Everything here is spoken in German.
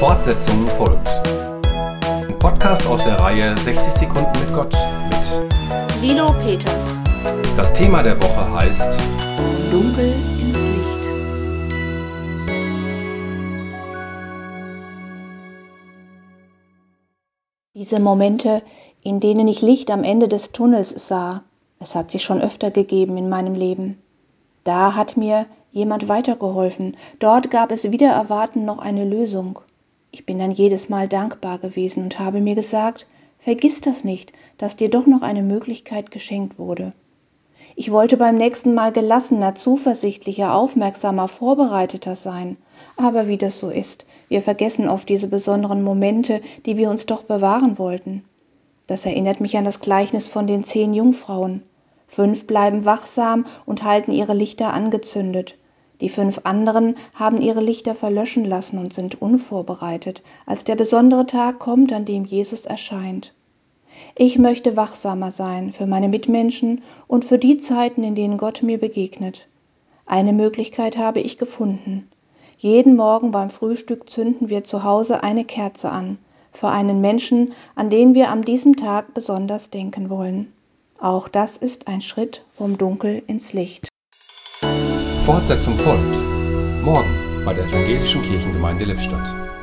Fortsetzung folgt. Ein Podcast aus der Reihe 60 Sekunden mit Gott mit Lilo Peters. Das Thema der Woche heißt Dunkel ins Licht. Diese Momente, in denen ich Licht am Ende des Tunnels sah, es hat sie schon öfter gegeben in meinem Leben. Da hat mir jemand weitergeholfen. Dort gab es wieder erwarten noch eine Lösung. Ich bin dann jedes Mal dankbar gewesen und habe mir gesagt, vergiss das nicht, dass dir doch noch eine Möglichkeit geschenkt wurde. Ich wollte beim nächsten Mal gelassener, zuversichtlicher, aufmerksamer, vorbereiteter sein. Aber wie das so ist, wir vergessen oft diese besonderen Momente, die wir uns doch bewahren wollten. Das erinnert mich an das Gleichnis von den zehn Jungfrauen. Fünf bleiben wachsam und halten ihre Lichter angezündet. Die fünf anderen haben ihre Lichter verlöschen lassen und sind unvorbereitet, als der besondere Tag kommt, an dem Jesus erscheint. Ich möchte wachsamer sein für meine Mitmenschen und für die Zeiten, in denen Gott mir begegnet. Eine Möglichkeit habe ich gefunden. Jeden Morgen beim Frühstück zünden wir zu Hause eine Kerze an, für einen Menschen, an den wir an diesem Tag besonders denken wollen. Auch das ist ein Schritt vom Dunkel ins Licht. Fortsetzung folgt. Morgen bei der Evangelischen Kirchengemeinde Lippstadt.